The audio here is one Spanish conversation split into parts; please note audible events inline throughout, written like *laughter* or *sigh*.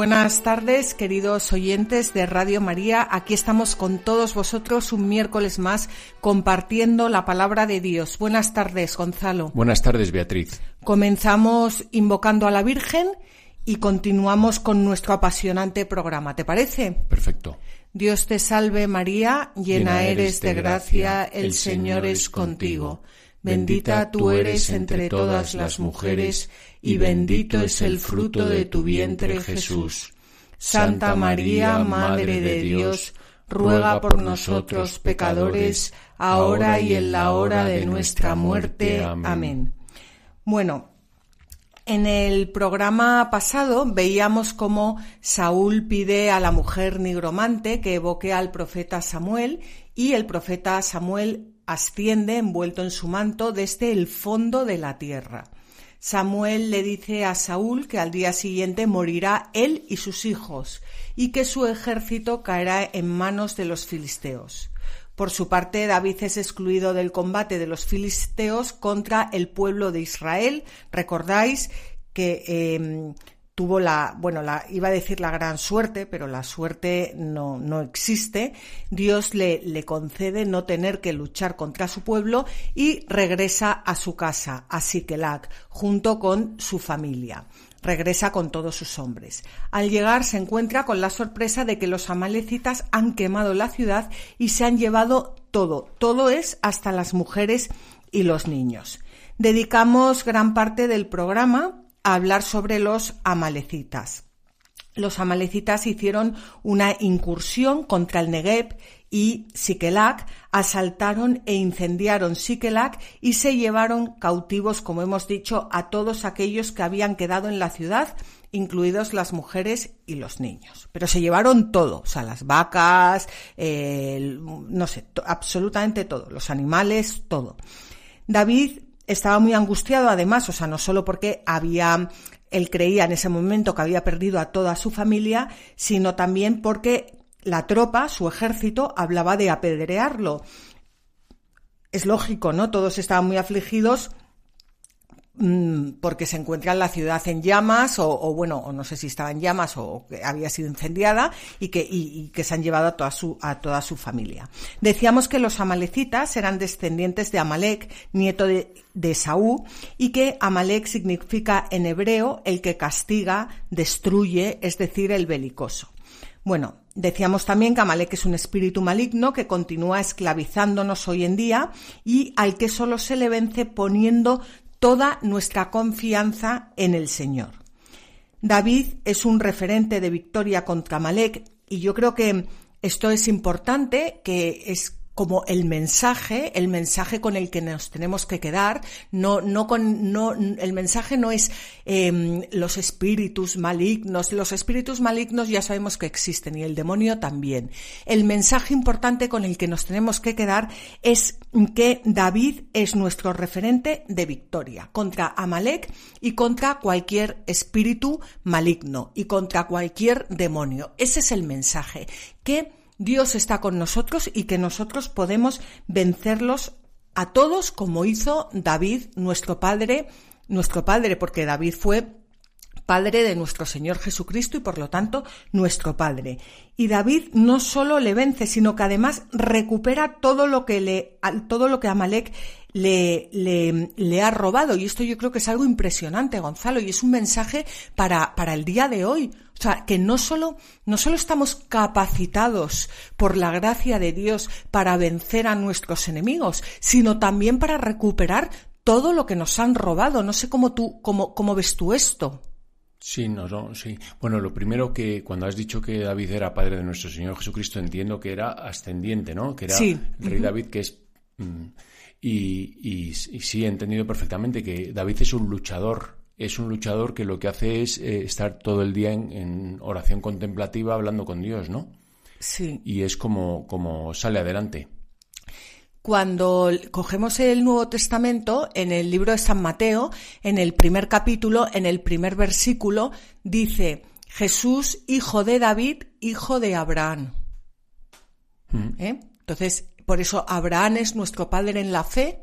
Buenas tardes, queridos oyentes de Radio María. Aquí estamos con todos vosotros un miércoles más compartiendo la palabra de Dios. Buenas tardes, Gonzalo. Buenas tardes, Beatriz. Comenzamos invocando a la Virgen y continuamos con nuestro apasionante programa. ¿Te parece? Perfecto. Dios te salve María, llena eres de gracia, el Señor es contigo. Bendita tú eres entre todas las mujeres, y bendito es el fruto de tu vientre Jesús. Santa María, Madre de Dios, ruega por nosotros pecadores, ahora y en la hora de nuestra muerte. Amén. Bueno, en el programa pasado veíamos cómo Saúl pide a la mujer nigromante que evoque al profeta Samuel y el profeta Samuel asciende envuelto en su manto desde el fondo de la tierra. Samuel le dice a Saúl que al día siguiente morirá él y sus hijos, y que su ejército caerá en manos de los filisteos. Por su parte, David es excluido del combate de los filisteos contra el pueblo de Israel. Recordáis que em, tuvo la, bueno, la, iba a decir la gran suerte, pero la suerte no, no existe. Dios le, le concede no tener que luchar contra su pueblo y regresa a su casa, a Sikelac, junto con su familia regresa con todos sus hombres. Al llegar se encuentra con la sorpresa de que los amalecitas han quemado la ciudad y se han llevado todo, todo es hasta las mujeres y los niños. Dedicamos gran parte del programa hablar sobre los amalecitas. Los amalecitas hicieron una incursión contra el Negev y Sikelak, asaltaron e incendiaron Sikelak y se llevaron cautivos, como hemos dicho, a todos aquellos que habían quedado en la ciudad, incluidos las mujeres y los niños. Pero se llevaron todo, o sea, las vacas, no sé, absolutamente todo, los animales, todo. David estaba muy angustiado además, o sea, no solo porque había él creía en ese momento que había perdido a toda su familia, sino también porque la tropa, su ejército, hablaba de apedrearlo. Es lógico, ¿no? Todos estaban muy afligidos porque se encuentra la ciudad en llamas o, bueno, o no sé si estaba en llamas o que había sido incendiada y que, y, que se han llevado a toda su, a toda su familia. Decíamos que los amalecitas eran descendientes de Amalek, nieto de, de Saúl, y que Amalek significa en hebreo el que castiga, destruye, es decir, el belicoso. Bueno, decíamos también que Amalek es un espíritu maligno que continúa esclavizándonos hoy en día y al que solo se le vence poniendo toda nuestra confianza en el Señor. David es un referente de victoria contra Malek y yo creo que esto es importante, que es como el mensaje, el mensaje con el que nos tenemos que quedar, no, no con, no, el mensaje no es em, los espíritus malignos, los espíritus malignos ya sabemos que existen y el demonio también. El mensaje importante con el que nos tenemos que quedar es que David es nuestro referente de victoria contra Amalek y contra cualquier espíritu maligno y contra cualquier demonio. Ese es el mensaje, que Dios está con nosotros y que nosotros podemos vencerlos a todos como hizo David, nuestro Padre, nuestro Padre, porque David fue Padre de nuestro Señor Jesucristo y por lo tanto nuestro Padre. Y David no solo le vence, sino que además recupera todo lo que le, todo lo que Amalek le, le, le, ha robado. Y esto yo creo que es algo impresionante, Gonzalo, y es un mensaje para, para el día de hoy. O sea, que no solo, no solo estamos capacitados por la gracia de Dios para vencer a nuestros enemigos, sino también para recuperar todo lo que nos han robado. No sé cómo tú, cómo, cómo ves tú esto. Sí, no, no, sí. Bueno, lo primero que cuando has dicho que David era padre de nuestro Señor Jesucristo, entiendo que era ascendiente, ¿no? Que era el rey David, que es... Y, y, sí, he entendido perfectamente que David es un luchador es un luchador que lo que hace es eh, estar todo el día en, oración contemplativa hablando con Dios, ¿no? Sí. Y es como, como sale adelante. cuando cogemos el Nuevo Testamento, en el libro de San Mateo, en el primer capítulo, en el primer versículo, dice, Jesús, hijo de David, hijo de Abraham. ¿Eh? Entonces, por eso Abraham es nuestro padre en la fe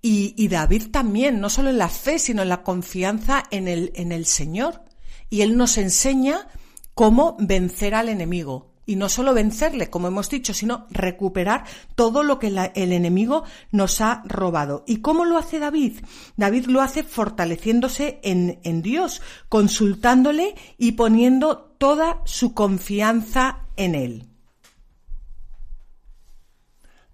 y, David también, no solo en la fe, sino en la confianza en el, en el Señor. Y él nos enseña cómo vencer al enemigo. Y no solo vencerle, como hemos dicho, sino recuperar todo lo que el enemigo nos ha robado. ¿Y cómo lo hace David? David lo hace fortaleciéndose en, en Dios, consultándole y poniendo toda su confianza en él.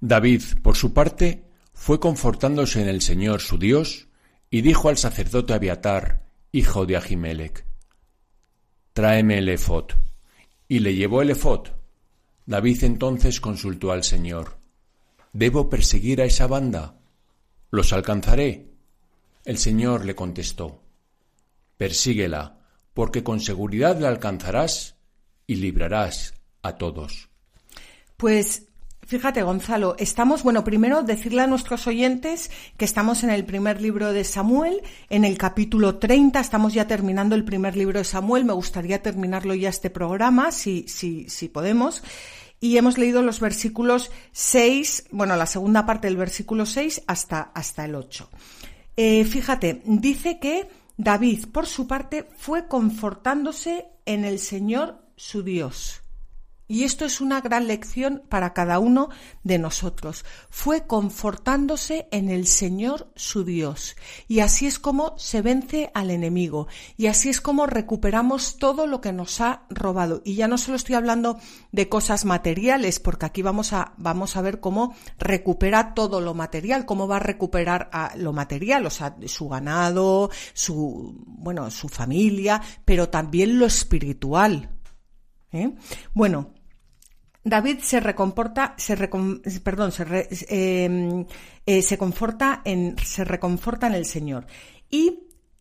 David, por su parte, fue confortándose en el Señor su Dios, y dijo al sacerdote Abiatar, hijo de Ahimelech, Tráeme el efod. Y le llevó el efod. David entonces consultó al Señor, ¿Debo perseguir a esa banda? ¿Los alcanzaré? El Señor le contestó, Persíguela, porque con seguridad la alcanzarás y librarás a todos. Pues Fíjate, Gonzalo, estamos, bueno, primero decirle a nuestros oyentes que estamos en el primer libro de Samuel, en el capítulo 30, estamos ya terminando el primer libro de Samuel, me gustaría terminarlo ya este programa, si, si, si podemos. Y hemos leído los versículos 6, bueno, la segunda parte del versículo 6 hasta, hasta el 8. Eh, fíjate, dice que David, por su parte, fue confortándose en el Señor su Dios. Y esto es una gran lección para cada uno de nosotros. Fue confortándose en el Señor su Dios. Y así es como se vence al enemigo. Y así es como recuperamos todo lo que nos ha robado. Y ya no solo estoy hablando de cosas materiales, porque aquí vamos a, vamos a ver cómo recupera todo lo material, cómo va a recuperar lo material, o sea, su ganado, su, bueno, su familia, pero también lo espiritual. ¿Eh? Bueno, David se recomporta, se perdón, se, em, eh, se conforta en, se reconforta en el Señor. ¿Y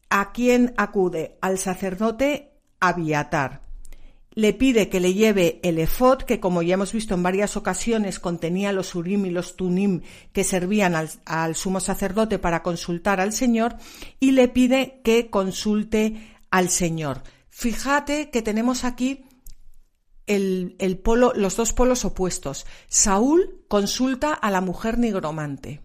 a quién acude? Al sacerdote Abiatar. Le pide que le lleve el efod, que como ya hemos visto en varias ocasiones contenía los urim y los tunim que servían al, al sumo sacerdote para consultar al Señor, y le pide que consulte al Señor. Fíjate que tenemos aquí el, polo, los dos polos opuestos. Saúl consulta a la mujer nigromante,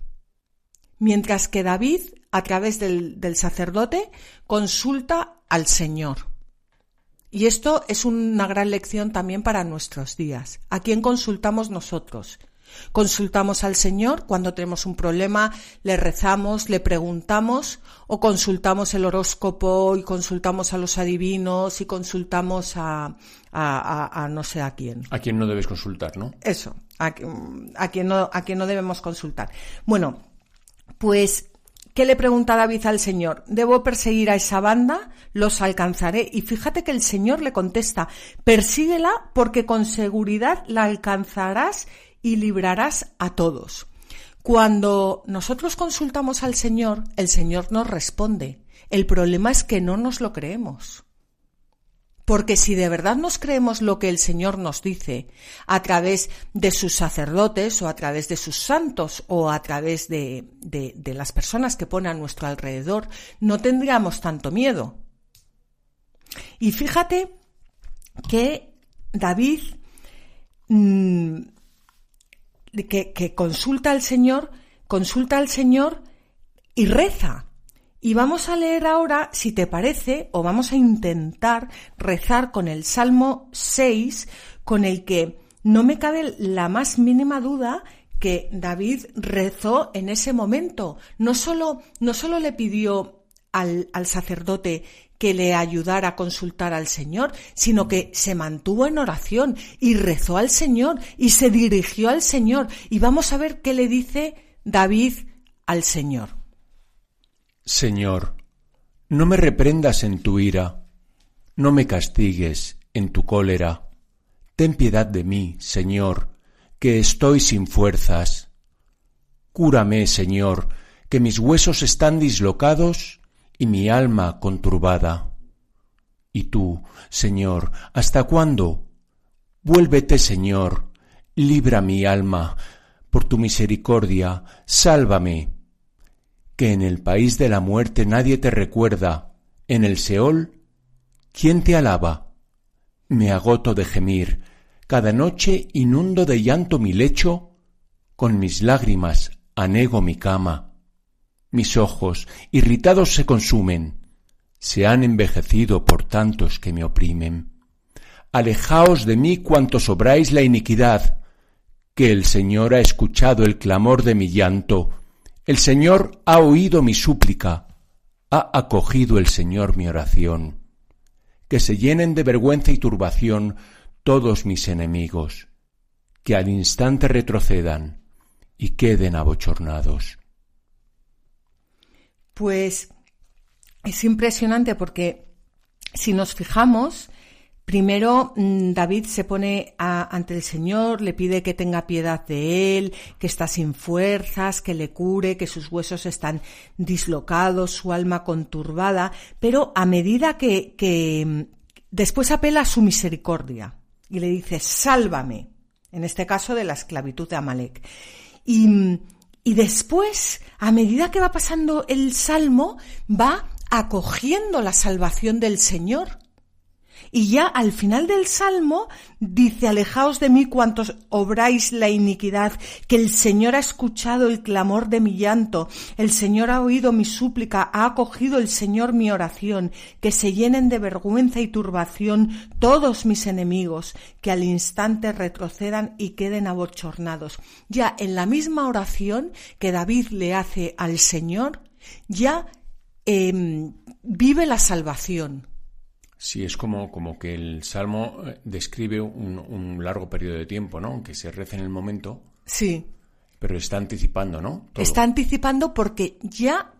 mientras que David, a través del, del sacerdote, consulta al Señor. Y esto es una gran lección también para nuestros días. ¿A quién consultamos nosotros? Consultamos al Señor cuando tenemos un problema, le rezamos, le preguntamos o consultamos el horóscopo y consultamos a los adivinos y consultamos a, a, no sé a quién. A quién no debes consultar, ¿no? Eso, a, a, quién no, a quién no debemos consultar. Bueno, pues ¿Qué le pregunta David al Señor? ¿Debo perseguir a esa banda? Los alcanzaré. Y fíjate que el Señor le contesta, persíguela porque con seguridad la alcanzarás y librarás a todos. Cuando nosotros consultamos al Señor, el Señor nos responde. El problema es que no nos lo creemos. Porque si de verdad nos creemos lo que el Señor nos dice a través de sus sacerdotes o a través de sus santos o a través de, de, las personas que pone a nuestro alrededor, no tendríamos tanto miedo. Y fíjate que David mm, que, consulta al Señor, consulta al Señor y reza. Y vamos a leer ahora, si te parece, o vamos a intentar rezar con el Salmo 6, con el que no me cabe la más mínima duda que David rezó en ese momento. No solo, no solo le pidió al, al sacerdote que le ayudara a consultar al Señor, sino que se mantuvo en oración y rezó al Señor y se dirigió al Señor. Y vamos a ver qué le dice David al Señor. Señor, no me reprendas en tu ira, no me castigues en tu cólera. Ten piedad de mí, Señor, que estoy sin fuerzas. Cúrame, Señor, que mis huesos están dislocados y mi alma conturbada. ¿Y tú, Señor, hasta cuándo? Vuélvete, Señor, libra mi alma, por tu misericordia, sálvame. Que en el país de la muerte nadie te recuerda, en el Seol, ¿quién te alaba? Me agoto de gemir, cada noche inundo de llanto mi lecho, con mis lágrimas anego mi cama. Mis ojos, irritados, se consumen, se han envejecido por tantos que me oprimen. Alejaos de mí cuantos obráis la iniquidad, que el Señor ha escuchado el clamor de mi llanto, el Señor ha oído mi súplica, ha acogido el Señor mi oración. Que se llenen de vergüenza y turbación todos mis enemigos, que al instante retrocedan y queden abochornados. Pues es impresionante porque si nos fijamos, Primero, mm, David se pone ante el Señor, le pide que tenga piedad de él, que está sin fuerzas, que le cure, que sus huesos están dislocados, su alma conturbada, pero a medida que, que mm, después apela a su misericordia y le dice, sálvame, en este caso de la esclavitud de Amalek. Y, mm, y después, a medida que va pasando el salmo, va acogiendo la salvación del Señor y ya al final del Salmo dice, alejaos de mí cuantos obráis la iniquidad, que el Señor ha escuchado el clamor de mi llanto, el Señor ha oído mi súplica, ha acogido el Señor mi oración, que se llenen de vergüenza y turbación todos mis enemigos, que al instante retrocedan y queden abochornados. Ya en la misma oración que David le hace al Señor, ya em, vive la salvación Sí, es como, como que el Salmo eh, describe un, largo periodo de tiempo, ¿no? Que se reza en el momento. Sí. Pero está anticipando, ¿no? Está anticipando porque ya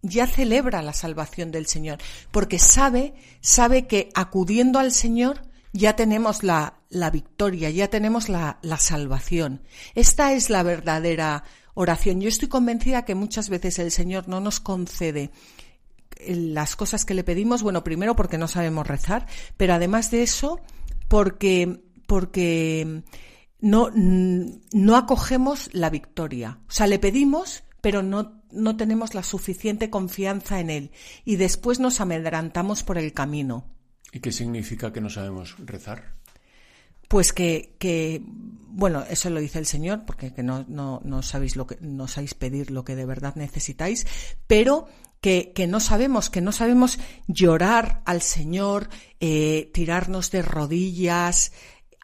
ya celebra la salvación del Señor, porque sabe, sabe que acudiendo al Señor ya tenemos la, la victoria, ya tenemos la, la, salvación. Esta es la verdadera oración. Yo estoy convencida que muchas veces el Señor no nos concede las cosas que le pedimos, bueno, primero porque no sabemos rezar, pero además de eso, porque, porque no, no acogemos la victoria. O sea, le pedimos, pero no, no tenemos la suficiente confianza en él. Y después nos amedrantamos por el camino. ¿Y qué significa que no sabemos rezar? Pues que, que bueno, eso lo dice el Señor, porque que no, no, no sabéis lo que, no sabéis pedir lo que de verdad necesitáis, pero que, que, no sabemos, que no sabemos llorar al Señor, eh, tirarnos de rodillas,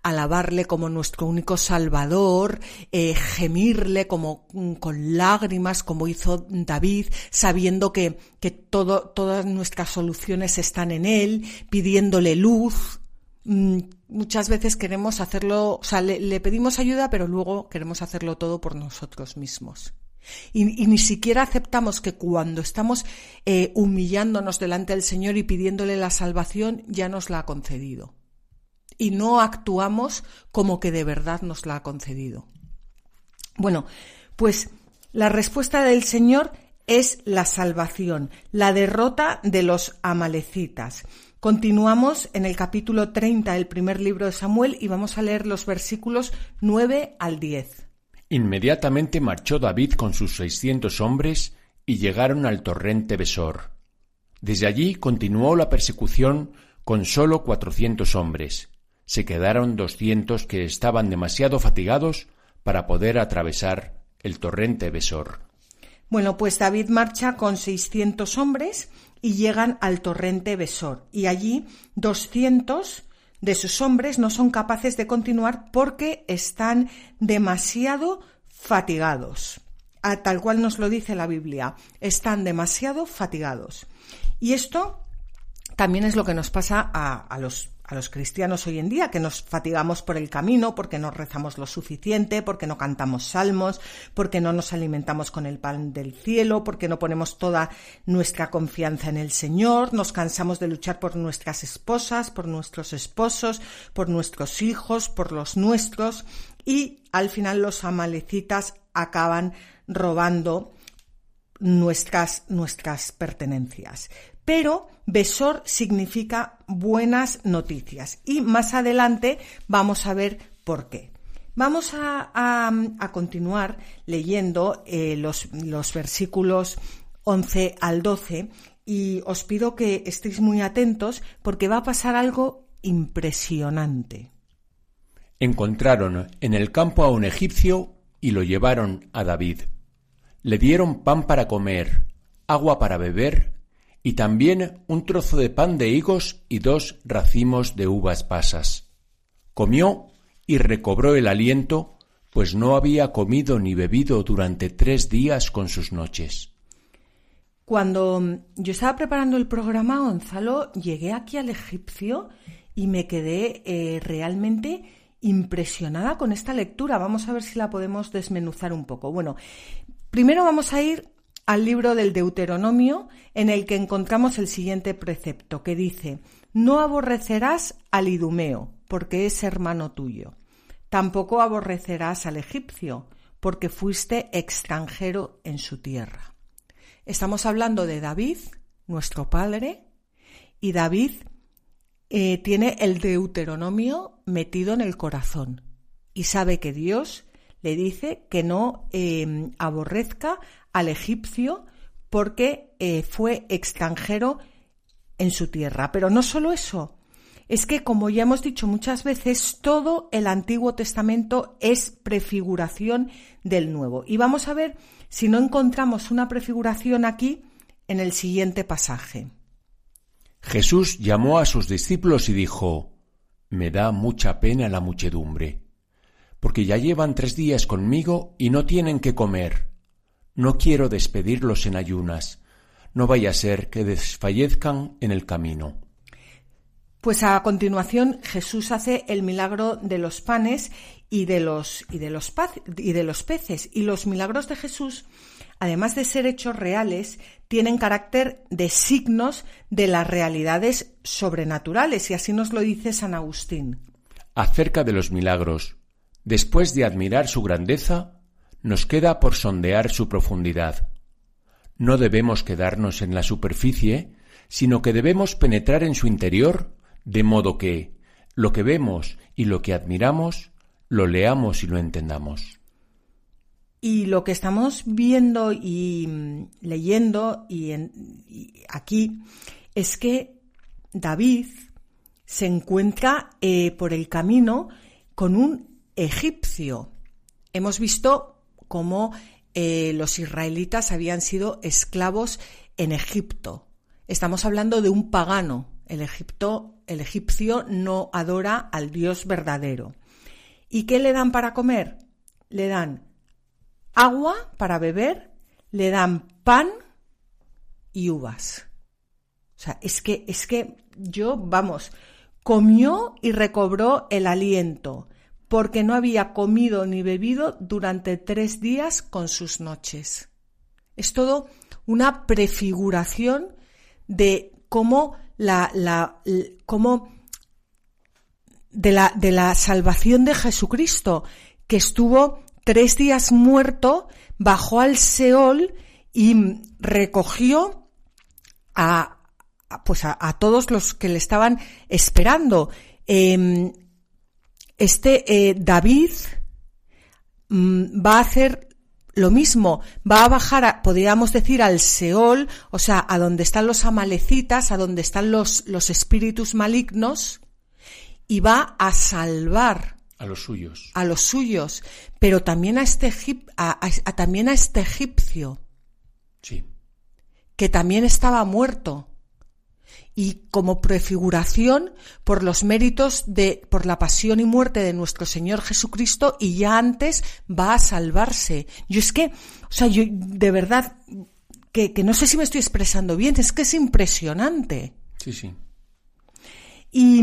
alabarle como nuestro único Salvador, eh, gemirle como mm, con lágrimas, como hizo David, sabiendo que, que todo, todas nuestras soluciones están en Él, pidiéndole luz. Mm, muchas veces queremos hacerlo, o sea, le pedimos ayuda, pero luego queremos hacerlo todo por nosotros mismos. Y, ni siquiera aceptamos que cuando estamos eh, humillándonos delante del Señor y pidiéndole la salvación, ya nos la ha concedido. Y no actuamos como que de verdad nos la ha concedido. Bueno, pues la respuesta del Señor es la salvación, la derrota de los amalecitas. Continuamos en el capítulo 30 del primer libro de Samuel y vamos a leer los versículos 9 al 10. Inmediatamente marchó David con sus seiscientos hombres y llegaron al torrente Besor. Desde allí continuó la persecución con sólo cuatrocientos hombres. Se quedaron doscientos que estaban demasiado fatigados para poder atravesar el torrente Besor. Bueno, pues David marcha con seiscientos hombres y llegan al torrente Besor. Y allí doscientos de sus hombres no son capaces de continuar porque están demasiado fatigados. A tal cual nos lo dice la Biblia, están demasiado fatigados. Y esto también es lo que nos pasa a, a los a los cristianos hoy en día, que nos fatigamos por el camino, porque no rezamos lo suficiente, porque no cantamos salmos, porque no nos alimentamos con el pan del cielo, porque no ponemos toda nuestra confianza en el Señor, nos cansamos de luchar por nuestras esposas, por nuestros esposos, por nuestros hijos, por los nuestros, y al final los amalecitas acaban robando nuestras, nuestras pertenencias pero Besor significa buenas noticias y más adelante vamos a ver por qué. Vamos a, continuar leyendo eh, los, los versículos 11 al 12 y os pido que estéis muy atentos porque va a pasar algo impresionante. Encontraron en el campo a un egipcio y lo llevaron a David. Le dieron pan para comer, agua para beber y también un trozo de pan de higos y dos racimos de uvas pasas. Comió y recobró el aliento, pues no había comido ni bebido durante tres días con sus noches. Cuando yo estaba preparando el programa, Gonzalo, llegué aquí al egipcio y me quedé eh, realmente impresionada con esta lectura. Vamos a ver si la podemos desmenuzar un poco. Bueno, primero vamos a ir al libro del Deuteronomio, en el que encontramos el siguiente precepto, que dice, no aborrecerás al idumeo, porque es hermano tuyo. Tampoco aborrecerás al egipcio, porque fuiste extranjero en su tierra. Estamos hablando de David, nuestro padre, y David eh, tiene el Deuteronomio metido en el corazón y sabe que Dios le dice que no em, aborrezca al egipcio porque eh, fue extranjero en su tierra. Pero no solo eso, es que, como ya hemos dicho muchas veces, todo el Antiguo Testamento es prefiguración del Nuevo. Y vamos a ver si no encontramos una prefiguración aquí en el siguiente pasaje. Jesús llamó a sus discípulos y dijo, Me da mucha pena la muchedumbre, porque ya llevan tres días conmigo y no tienen que comer. No quiero despedirlos en ayunas, no vaya a ser que desfallezcan en el camino. Pues a continuación Jesús hace el milagro de los panes y de los, y de los, y de los peces. Y los milagros de Jesús además de ser hechos reales, tienen carácter de signos de las realidades sobrenaturales, y así nos lo dice San Agustín. Acerca de los milagros, después de admirar su grandeza, nos queda por sondear su profundidad. No debemos quedarnos en la superficie, sino que debemos penetrar en su interior, de modo que lo que vemos y lo que admiramos, lo leamos y lo entendamos. Y lo que estamos viendo y mm, leyendo y, aquí es que David se encuentra eh, por el camino con un egipcio. Hemos visto cómo eh, los israelitas habían sido esclavos en Egipto. Estamos hablando de un pagano. El, Egipto, el egipcio no adora al Dios verdadero. ¿Y qué le dan para comer? Le dan agua para beber, le dan pan y uvas. O sea, es que, es que yo, vamos, comió y recobró el aliento, porque no había comido ni bebido durante tres días con sus noches. Es todo una prefiguración de cómo la, la cómo de la, de la salvación de Jesucristo, que estuvo tres días muerto, bajó al Seol y recogió a, pues a, todos los que le estaban esperando. Em, este eh, David mm, va a hacer lo mismo, va a bajar, podríamos decir, al Seol, o sea, a donde están los amalecitas, a donde están los, los espíritus malignos, y va a salvar a los suyos. A los suyos, pero también a este, también a este egipcio. Sí. Que también estaba muerto. Y como prefiguración por los méritos de, por la pasión y muerte de nuestro Señor Jesucristo y ya antes va a salvarse. Yo es que, o sea, yo de verdad, que, que no sé si me estoy expresando bien, es que es impresionante. Sí, sí. Y,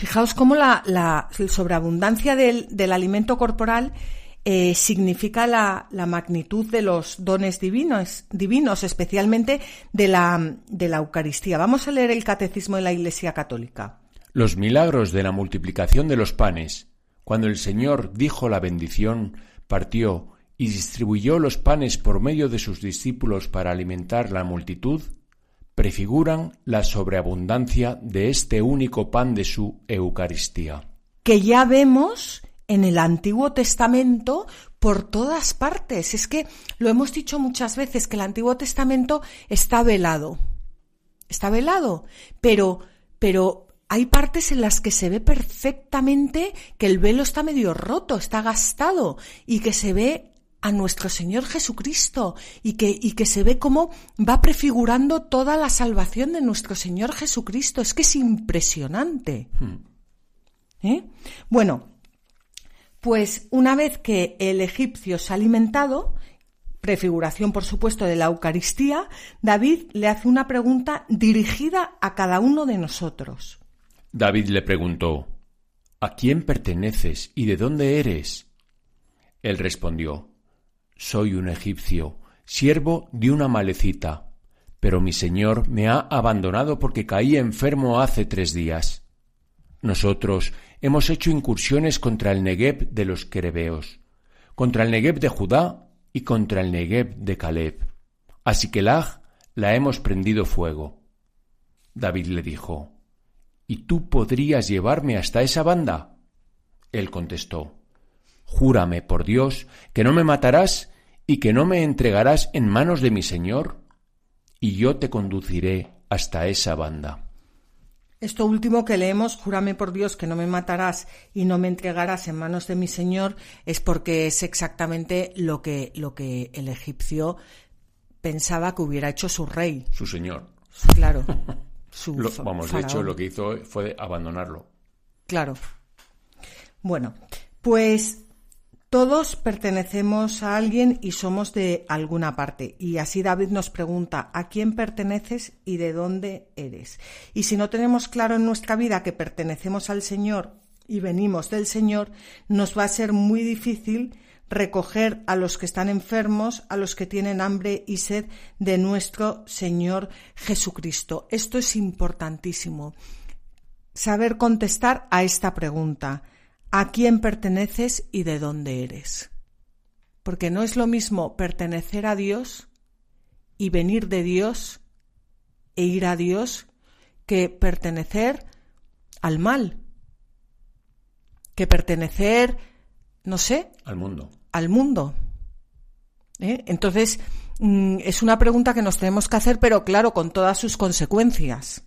Fijaos cómo la, sobreabundancia del, alimento corporal eh, significa la, magnitud de los dones divinos, divinos especialmente de la, de la Eucaristía. Vamos a leer el Catecismo de la Iglesia Católica. Los milagros de la multiplicación de los panes, cuando el Señor dijo la bendición, partió y distribuyó los panes por medio de sus discípulos para alimentar la multitud, prefiguran la sobreabundancia de este único pan de su Eucaristía. Que ya vemos en el Antiguo Testamento por todas partes. Es que lo hemos dicho muchas veces que el Antiguo Testamento está velado. Está velado, pero pero hay partes en las que se ve perfectamente que el velo está medio roto, está gastado y que se ve a nuestro Señor Jesucristo y que, y que se ve cómo va prefigurando toda la salvación de nuestro Señor Jesucristo. Es que es impresionante. Hmm. ¿Eh? Bueno, pues una vez que el egipcio se ha alimentado, prefiguración por supuesto de la Eucaristía, David le hace una pregunta dirigida a cada uno de nosotros. David le preguntó, ¿A quién perteneces y de dónde eres? Él respondió, Soy un egipcio, siervo de una malecita, pero mi señor me ha abandonado porque caí enfermo hace tres días. Nosotros hemos hecho incursiones contra el Negev de los Querebeos, contra el Negev de Judá y contra el Negev de Caleb. Así que la hemos prendido fuego. David le dijo, ¿Y tú podrías llevarme hasta esa banda? Él contestó, Júrame por Dios que no me matarás y que no me entregarás en manos de mi Señor, y yo te conduciré hasta esa banda. Esto último que leemos, júrame por Dios que no me matarás y no me entregarás en manos de mi Señor, es porque es exactamente lo que, lo que el egipcio pensaba que hubiera hecho su rey. Su señor. Claro. *laughs* Su vamos, de hecho, lo que hizo fue abandonarlo. Claro. Bueno, pues todos pertenecemos a alguien y somos de alguna parte. Y así David nos pregunta, ¿a quién perteneces y de dónde eres? Y si no tenemos claro en nuestra vida que pertenecemos al Señor y venimos del Señor, nos va a ser muy difícil recoger a los que están enfermos, a los que tienen hambre y sed de nuestro Señor Jesucristo. Esto es importantísimo. Saber contestar a esta pregunta a quién perteneces y de dónde eres. Porque no es lo mismo pertenecer a Dios y venir de Dios e ir a Dios que pertenecer al mal, que pertenecer, no sé, al mundo. Al mundo. ¿Eh? Entonces, mm, es una pregunta que nos tenemos que hacer, pero claro, con todas sus consecuencias.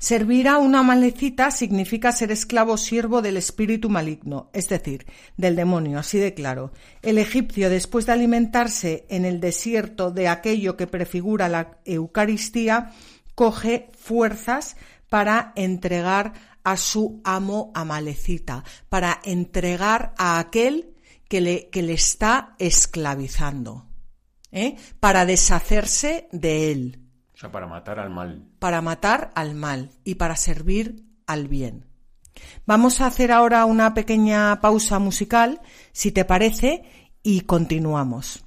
Servir a una malecita significa ser esclavo siervo del espíritu maligno, es decir, del demonio, así de claro. El egipcio, después de alimentarse en el desierto de aquello que prefigura la Eucaristía, coge fuerzas para entregar a su amo amalecita, para entregar a aquel que le, que le está esclavizando, ¿eh? para deshacerse de él sea, para matar al mal. Para matar al mal y para servir al bien. Vamos a hacer ahora una pequeña pausa musical, si te parece, y continuamos.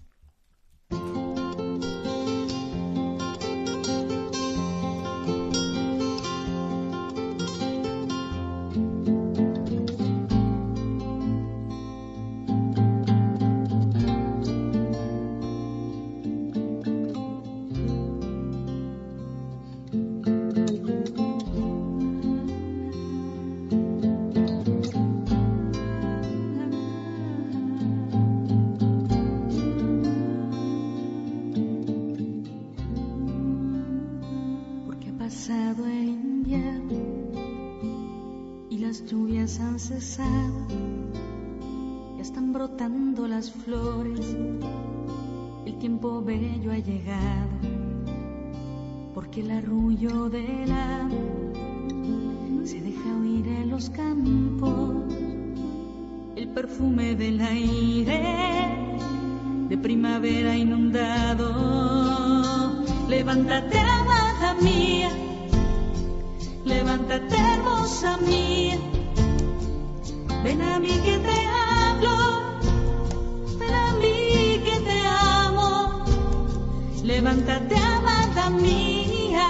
levántate hermosa mía, ven a mí que te hablo, ven a mí que te amo, levántate amada mía,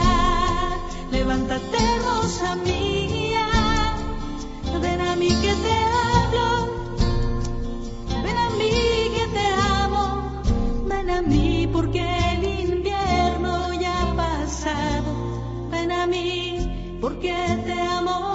levántate hermosa mía, ven a mí que te hablo, ven a mí que te amo, ven a mí porque porque te amo.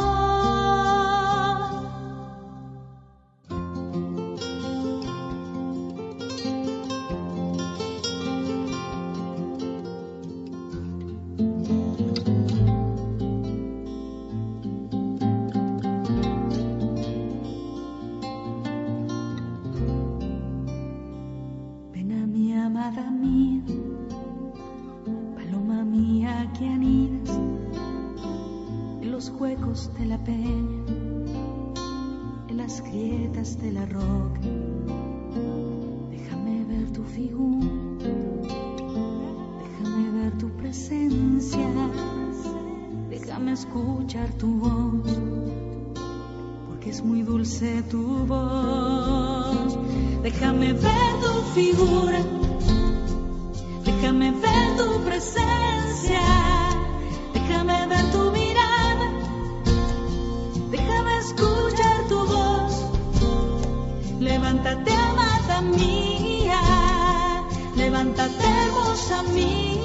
Levántate, hermosa mía, ven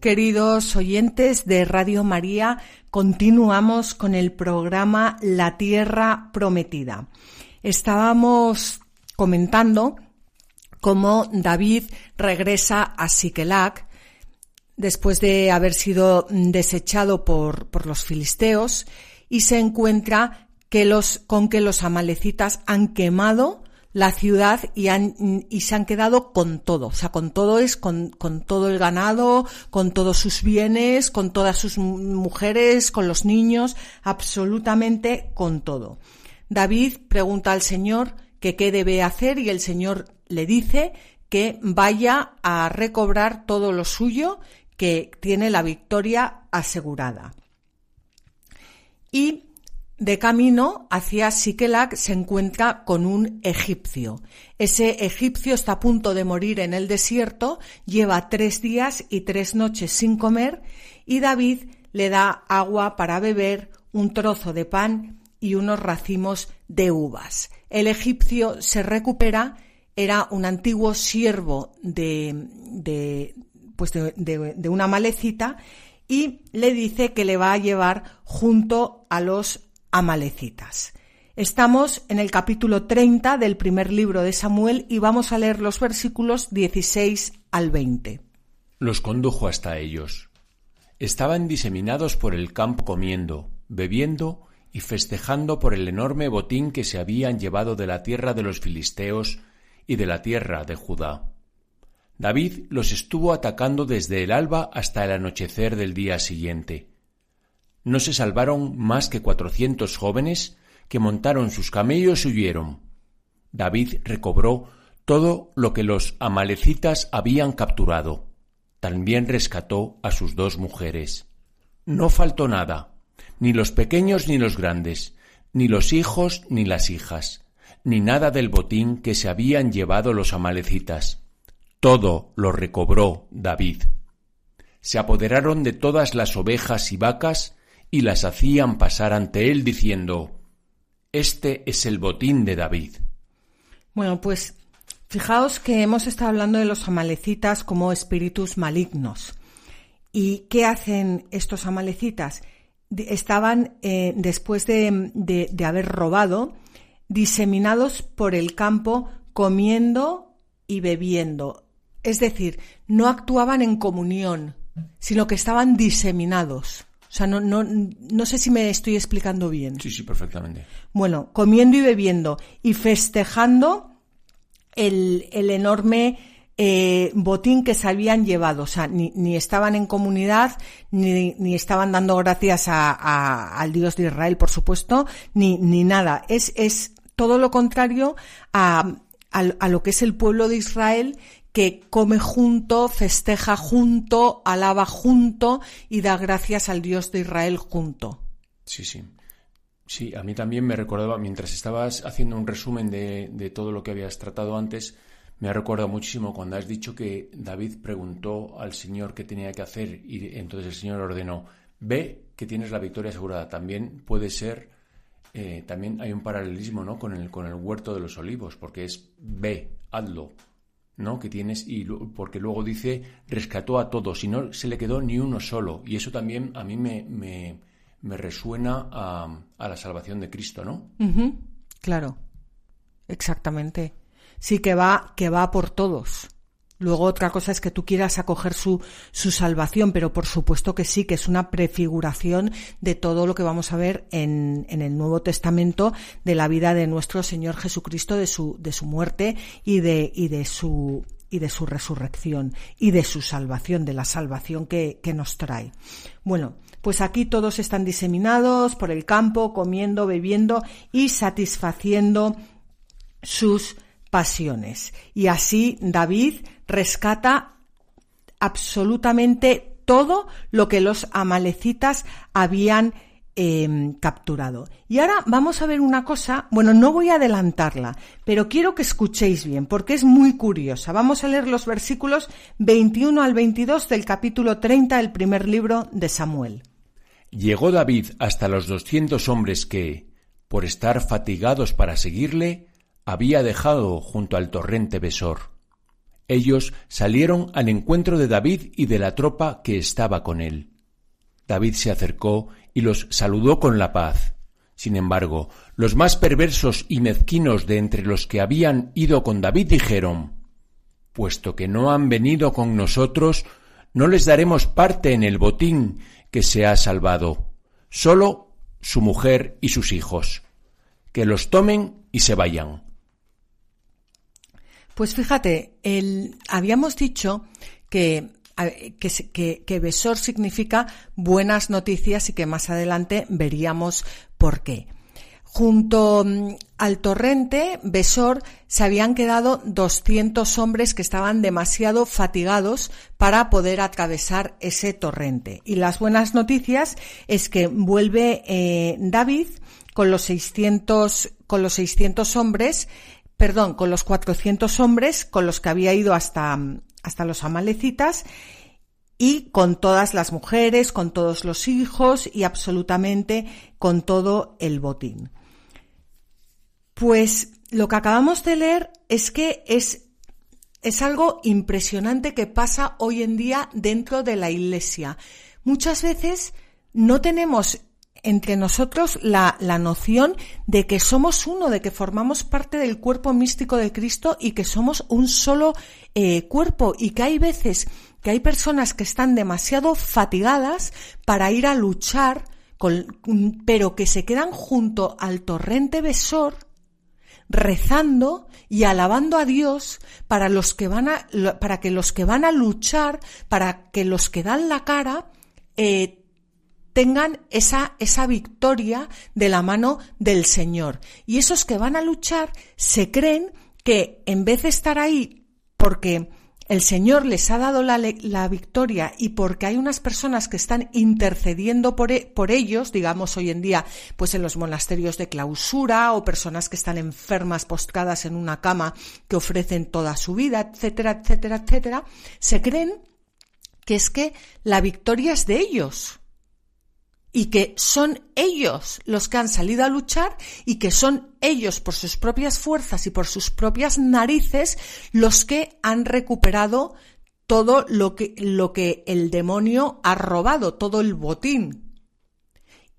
Queridos oyentes de Radio María, continuamos con el programa La Tierra Prometida. Estábamos comentando cómo David regresa a Siquelac después de haber sido desechado por, por los filisteos y se encuentra que los, con que los amalecitas han quemado la ciudad y, han, y se han quedado con todo. O sea, con todo es con, con todo el ganado, con todos sus bienes, con todas sus mujeres, con los niños, absolutamente con todo. David pregunta al Señor que qué debe hacer y el Señor le dice que vaya a recobrar todo lo suyo, que tiene la victoria asegurada. Y de camino hacia Siquelac se encuentra con un egipcio. Ese egipcio está a punto de morir en el desierto, lleva tres días y tres noches sin comer y David le da agua para beber, un trozo de pan y unos racimos de uvas. El egipcio se recupera, era un antiguo siervo de, de, pues de, de una malecita y le dice que le va a llevar junto a los amalecitas. Estamos en el capítulo 30 del primer libro de Samuel y vamos a leer los versículos 16 al 20. Los condujo hasta ellos. Estaban diseminados por el campo comiendo, bebiendo y festejando por el enorme botín que se habían llevado de la tierra de los filisteos y de la tierra de Judá. David los estuvo atacando desde el alba hasta el anochecer del día siguiente. No se salvaron más que cuatrocientos jóvenes que montaron sus camellos y huyeron. David recobró todo lo que los amalecitas habían capturado. También rescató a sus dos mujeres. No faltó nada, ni los pequeños ni los grandes, ni los hijos ni las hijas, ni nada del botín que se habían llevado los amalecitas. Todo lo recobró David. Se apoderaron de todas las ovejas y vacas y las hacían pasar ante él diciendo, Este es el botín de David. Bueno, pues fijaos que hemos estado hablando de los amalecitas como espíritus malignos. ¿Y qué hacen estos amalecitas? Estaban, eh, después de, de, de haber robado, diseminados por el campo comiendo y bebiendo. Es decir, no actuaban en comunión, sino que estaban diseminados. O sea, no, no, no sé si me estoy explicando bien. Sí, sí, perfectamente. Bueno, comiendo y bebiendo y festejando el, el enorme eh, botín que se habían llevado. O sea, ni, ni estaban en comunidad, ni, ni estaban dando gracias a, a, al Dios de Israel, por supuesto, ni, ni nada. Es, es todo lo contrario a, a, a lo que es el pueblo de Israel que come junto, festeja junto, alaba junto y da gracias al Dios de Israel junto. Sí, sí. Sí, a mí también me recordaba, mientras estabas haciendo un resumen de, todo lo que habías tratado antes, me ha recordado muchísimo cuando has dicho que David preguntó al Señor qué tenía que hacer y entonces el Señor ordenó, ve que tienes la victoria asegurada. También puede ser, eh, también hay un paralelismo ¿no? con, el, con el huerto de los olivos, porque es ve, hazlo, ¿no? que tienes y porque luego dice rescató a todos y no se le quedó ni uno solo y eso también a mí me, me, resuena a, a, la salvación de Cristo, ¿no? Claro, exactamente. Sí que va que va por todos. Luego otra cosa es que tú quieras acoger su, su salvación, pero por supuesto que sí, que es una prefiguración de todo lo que vamos a ver en, en el Nuevo Testamento de la vida de nuestro Señor Jesucristo, de su, de su muerte y de, y de su, y de su resurrección y de su salvación, de la salvación que, que nos trae. Bueno, pues aquí todos están diseminados por el campo, comiendo, bebiendo y satisfaciendo sus pasiones. Y así David rescata absolutamente todo lo que los amalecitas habían em, capturado. Y ahora vamos a ver una cosa, bueno, no voy a adelantarla, pero quiero que escuchéis bien, porque es muy curiosa. Vamos a leer los versículos 21 al 22 del capítulo 30 del primer libro de Samuel. Llegó David hasta los doscientos hombres que, por estar fatigados para seguirle, había dejado junto al torrente Besor. Ellos salieron al encuentro de David y de la tropa que estaba con él. David se acercó y los saludó con la paz. Sin embargo, los más perversos y mezquinos de entre los que habían ido con David dijeron Puesto que no han venido con nosotros, no les daremos parte en el botín que se ha salvado, sólo su mujer y sus hijos. Que los tomen y se vayan. Pues fíjate, el, habíamos dicho que que, Besor significa buenas noticias y que más adelante veríamos por qué. Junto mm, al torrente Besor se habían quedado 200 hombres que estaban demasiado fatigados para poder atravesar ese torrente. Y las buenas noticias es que vuelve eh, David con los 600, con los 600 hombres perdón, con los 400 hombres con los que había ido hasta, hasta los amalecitas y con todas las mujeres, con todos los hijos y absolutamente con todo el botín. Pues lo que acabamos de leer es que es, es algo impresionante que pasa hoy en día dentro de la iglesia. Muchas veces no tenemos entre nosotros la, la, noción de que somos uno, de que formamos parte del cuerpo místico de Cristo y que somos un solo eh, cuerpo y que hay veces que hay personas que están demasiado fatigadas para ir a luchar, con, pero que se quedan junto al torrente besor rezando y alabando a Dios para los que van a, para que los que van a luchar, para que los que dan la cara, eh, tengan esa, esa victoria de la mano del Señor. Y esos que van a luchar se creen que en vez de estar ahí porque el Señor les ha dado la, la, victoria y porque hay unas personas que están intercediendo por, e, por, ellos, digamos hoy en día, pues en los monasterios de clausura o personas que están enfermas postradas en una cama que ofrecen toda su vida, etcétera, etcétera, etcétera, se creen que es que la victoria es de ellos y que son ellos los que han salido a luchar y que son ellos por sus propias fuerzas y por sus propias narices los que han recuperado todo lo que, lo que el demonio ha robado, todo el botín.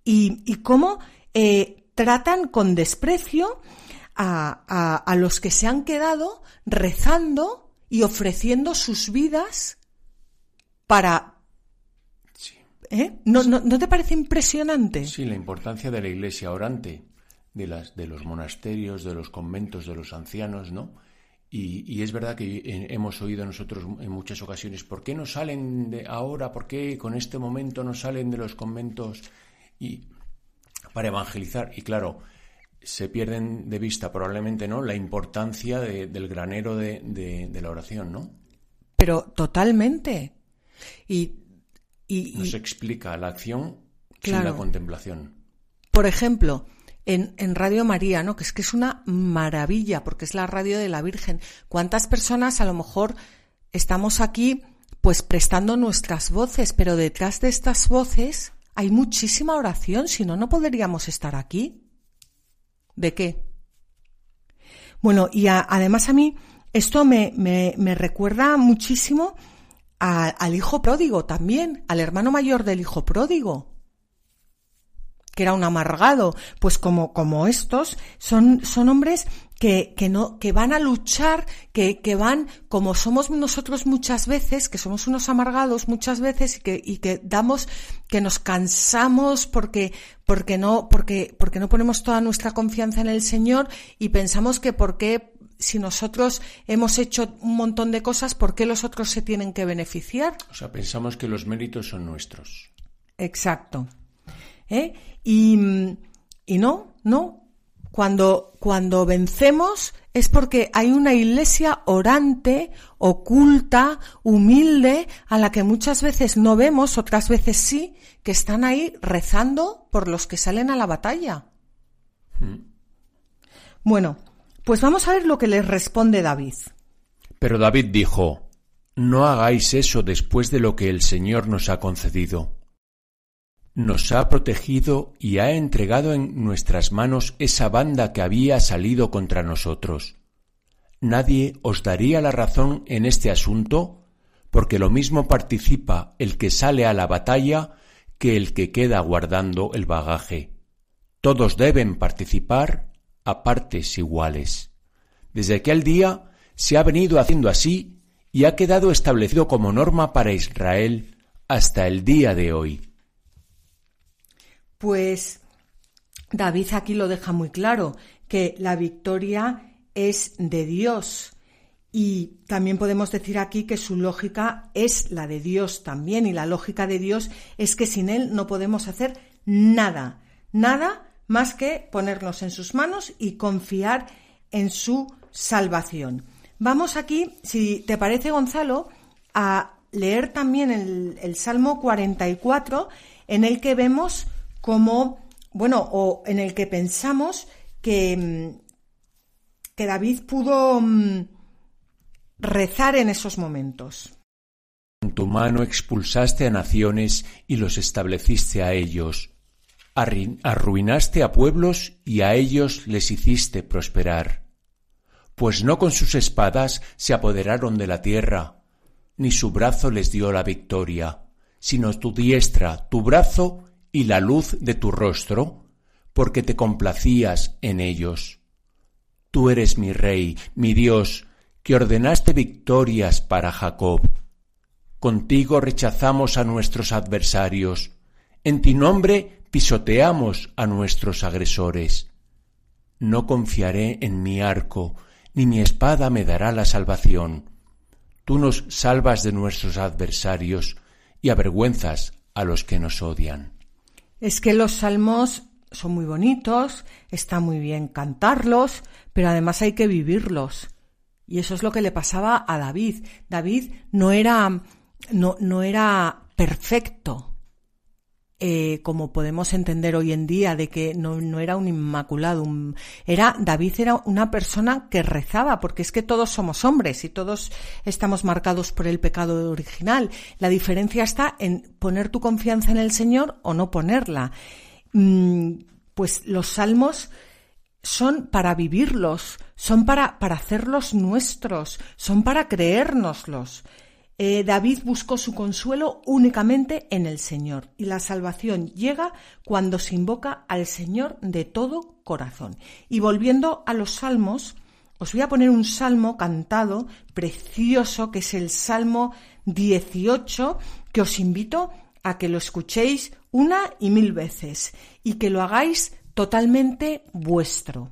Y, y cómo eh, tratan con desprecio a, a, a los que se han quedado rezando y ofreciendo sus vidas para, ¿Eh? ¿No, no, te parece impresionante? Sí, la importancia de la iglesia orante, de, las, de los monasterios, de los conventos, de los ancianos, ¿no? Y, es verdad que hemos oído nosotros en muchas ocasiones, ¿por qué no salen de ahora? ¿Por qué con este momento no salen de los conventos y para evangelizar? Y claro, se pierden de vista probablemente, ¿no? La importancia del granero de, de, la oración, ¿no? Pero totalmente. Y nos explica la acción sin la contemplación. Por ejemplo, en, en, Radio María, ¿no? Que es que es una maravilla, porque es la radio de la Virgen. ¿Cuántas personas a lo mejor estamos aquí pues prestando nuestras voces, pero detrás de estas voces hay muchísima oración, si no, no podríamos estar aquí. ¿De qué? Bueno, y además a mí esto me, me, me recuerda muchísimo al hijo pródigo también, al hermano mayor del hijo pródigo que era un amargado, pues como, como estos, son, son hombres que, que, no, que van a luchar, que, que van, como somos nosotros muchas veces, que somos unos amargados muchas veces y que, y que damos, que nos cansamos porque, porque no, porque, porque no ponemos toda nuestra confianza en el Señor y pensamos que porque si nosotros hemos hecho un montón de cosas, ¿por qué los otros se tienen que beneficiar? O sea, pensamos que los méritos son nuestros. Exacto. ¿Eh? Y, y no, no, cuando, cuando vencemos es porque hay una iglesia orante, oculta, humilde, a la que muchas veces no vemos, otras veces sí, que están ahí rezando por los que salen a la batalla. Hmm. Bueno, pues vamos a ver lo que les responde David. Pero David dijo, No hagáis eso después de lo que el Señor nos ha concedido nos ha protegido y ha entregado en nuestras manos esa banda que había salido contra nosotros. Nadie os daría la razón en este asunto, porque lo mismo participa el que sale a la batalla que el que queda guardando el bagaje. Todos deben participar a partes iguales. Desde aquel día se ha venido haciendo así y ha quedado establecido como norma para Israel hasta el día de hoy. Pues David aquí lo deja muy claro, que la victoria es de Dios. Y también podemos decir aquí que su lógica es la de Dios también. Y la lógica de Dios es que sin Él no podemos hacer nada, nada más que ponernos en sus manos y confiar en su salvación. Vamos aquí, si te parece Gonzalo, a leer también el, el Salmo 44 en el que vemos como, bueno, o en el que pensamos que, mm, que David pudo mm, rezar en esos momentos. Con tu mano expulsaste a naciones y los estableciste a ellos. Arruinaste a pueblos y a ellos les hiciste prosperar. Pues no con sus espadas se apoderaron de la tierra, ni su brazo les dio la victoria, sino tu diestra, tu brazo y la luz de tu rostro, porque te complacías en ellos. Tú eres mi Rey, mi Dios, que ordenaste victorias para Jacob. Contigo rechazamos a nuestros adversarios, en ti nombre pisoteamos a nuestros agresores. No confiaré en mi arco, ni mi espada me dará la salvación. Tú nos salvas de nuestros adversarios y avergüenzas a los que nos odian. Es que los salmos son muy bonitos, está muy bien cantarlos, pero además hay que vivirlos. Y eso es lo que le pasaba a David. David no era, no, no era perfecto, eh, como podemos entender hoy en día, de que no, no era un inmaculado, era, David era una persona que rezaba, porque es que todos somos hombres y todos estamos marcados por el pecado original. La diferencia está en poner tu confianza en el Señor o no ponerla. Mm, pues los salmos son para vivirlos, son para, para hacerlos nuestros, son para creérnoslos. Eh, David buscó su consuelo únicamente en el Señor y la salvación llega cuando se invoca al Señor de todo corazón. Y volviendo a los salmos, os voy a poner un salmo cantado precioso que es el Salmo 18 que os invito a que lo escuchéis una y mil veces y que lo hagáis totalmente vuestro.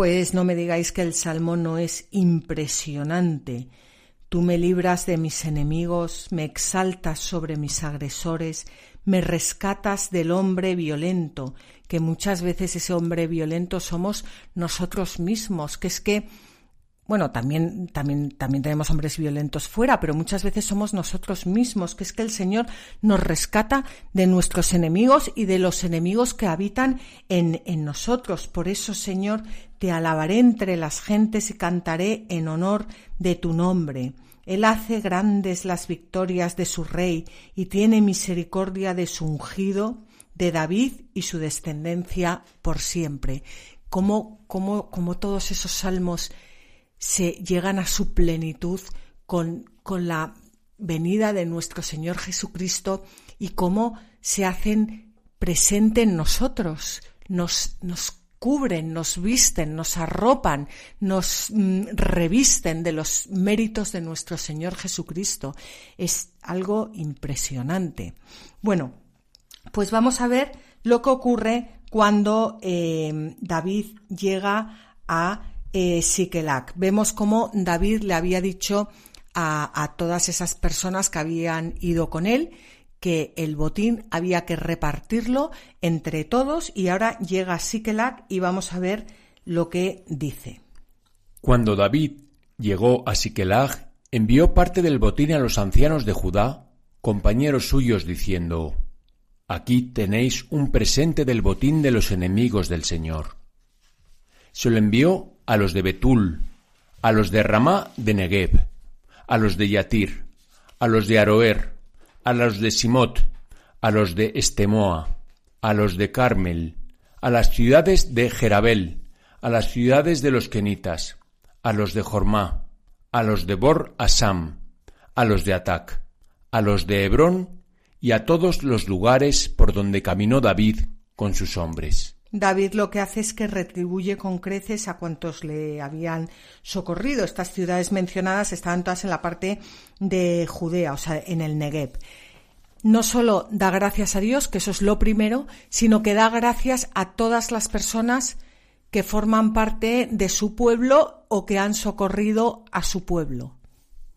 Pues no me digáis que el salmo no es impresionante. Tú me libras de mis enemigos, me exaltas sobre mis agresores, me rescatas del hombre violento, que muchas veces ese hombre violento somos nosotros mismos, que es que bueno, también, también, también tenemos hombres violentos fuera, pero muchas veces somos nosotros mismos, que es que el Señor nos rescata de nuestros enemigos y de los enemigos que habitan en, en nosotros. Por eso, Señor, te alabaré entre las gentes y cantaré en honor de tu nombre. Él hace grandes las victorias de su rey y tiene misericordia de su ungido, de David y su descendencia por siempre. Como, como, como todos esos salmos se llegan a su plenitud con, con la venida de nuestro Señor Jesucristo y cómo se hacen presente en nosotros, nos, nos cubren, nos visten, nos arropan, nos mm, revisten de los méritos de nuestro Señor Jesucristo. Es algo impresionante. Bueno, pues vamos a ver lo que ocurre cuando eh, David llega a eh, Vemos cómo David le había dicho a, todas esas personas que habían ido con él que el botín había que repartirlo entre todos y ahora llega Sikelac y vamos a ver lo que dice. Cuando David llegó a Siquelag, envió parte del botín a los ancianos de Judá, compañeros suyos, diciendo, Aquí tenéis un presente del botín de los enemigos del Señor. Se lo envió a los de Betul, a los de Ramá de Negev, a los de Yatir, a los de Aroer, a los de Simot, a los de Estemoa, a los de Carmel, a las ciudades de Jerabel, a las ciudades de los Kenitas, a los de Jormá, a los de Bor Asam, a los de Atac, a los de Hebrón y a todos los lugares por donde caminó David con sus hombres. David lo que hace es que retribuye con creces a cuantos le habían socorrido. Estas ciudades mencionadas estaban todas en la parte de Judea, o sea, en el Negev. No solo da gracias a Dios, que eso es lo primero, sino que da gracias a todas las personas que forman parte de su pueblo o que han socorrido a su pueblo.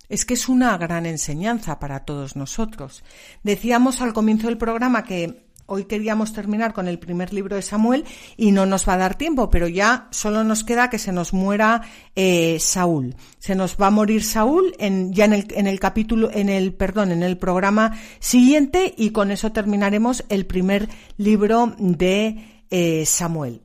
Es que es una gran enseñanza para todos nosotros. Decíamos al comienzo del programa que hoy queríamos terminar con el primer libro de Samuel y no nos va a dar tiempo, pero ya solo nos queda que se nos muera eh, Saúl. Se nos va a morir Saúl ya en el, en el capítulo, en el, perdón, en el programa siguiente y con eso terminaremos el primer libro de eh, Samuel.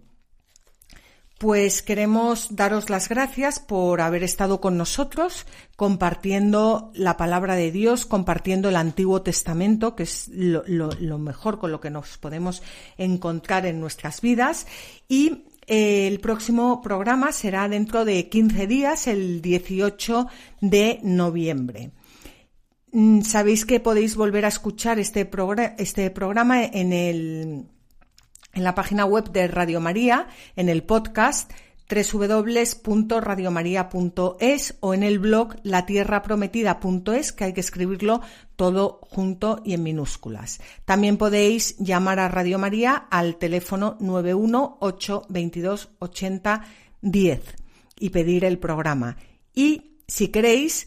Pues queremos daros las gracias por haber estado con nosotros compartiendo la palabra de Dios, compartiendo el Antiguo Testamento, que es lo, mejor con lo que nos podemos encontrar en nuestras vidas. Y eh, el próximo programa será dentro de 15 días, el 18 de noviembre. Mm, sabéis que podéis volver a escuchar este, este programa en el en la página web de Radio María, en el podcast www.radiomaria.es o en el blog latierraprometida.es, que hay que escribirlo todo junto y en minúsculas. También podéis llamar a Radio María al teléfono 918228010 y pedir el programa. Y si queréis,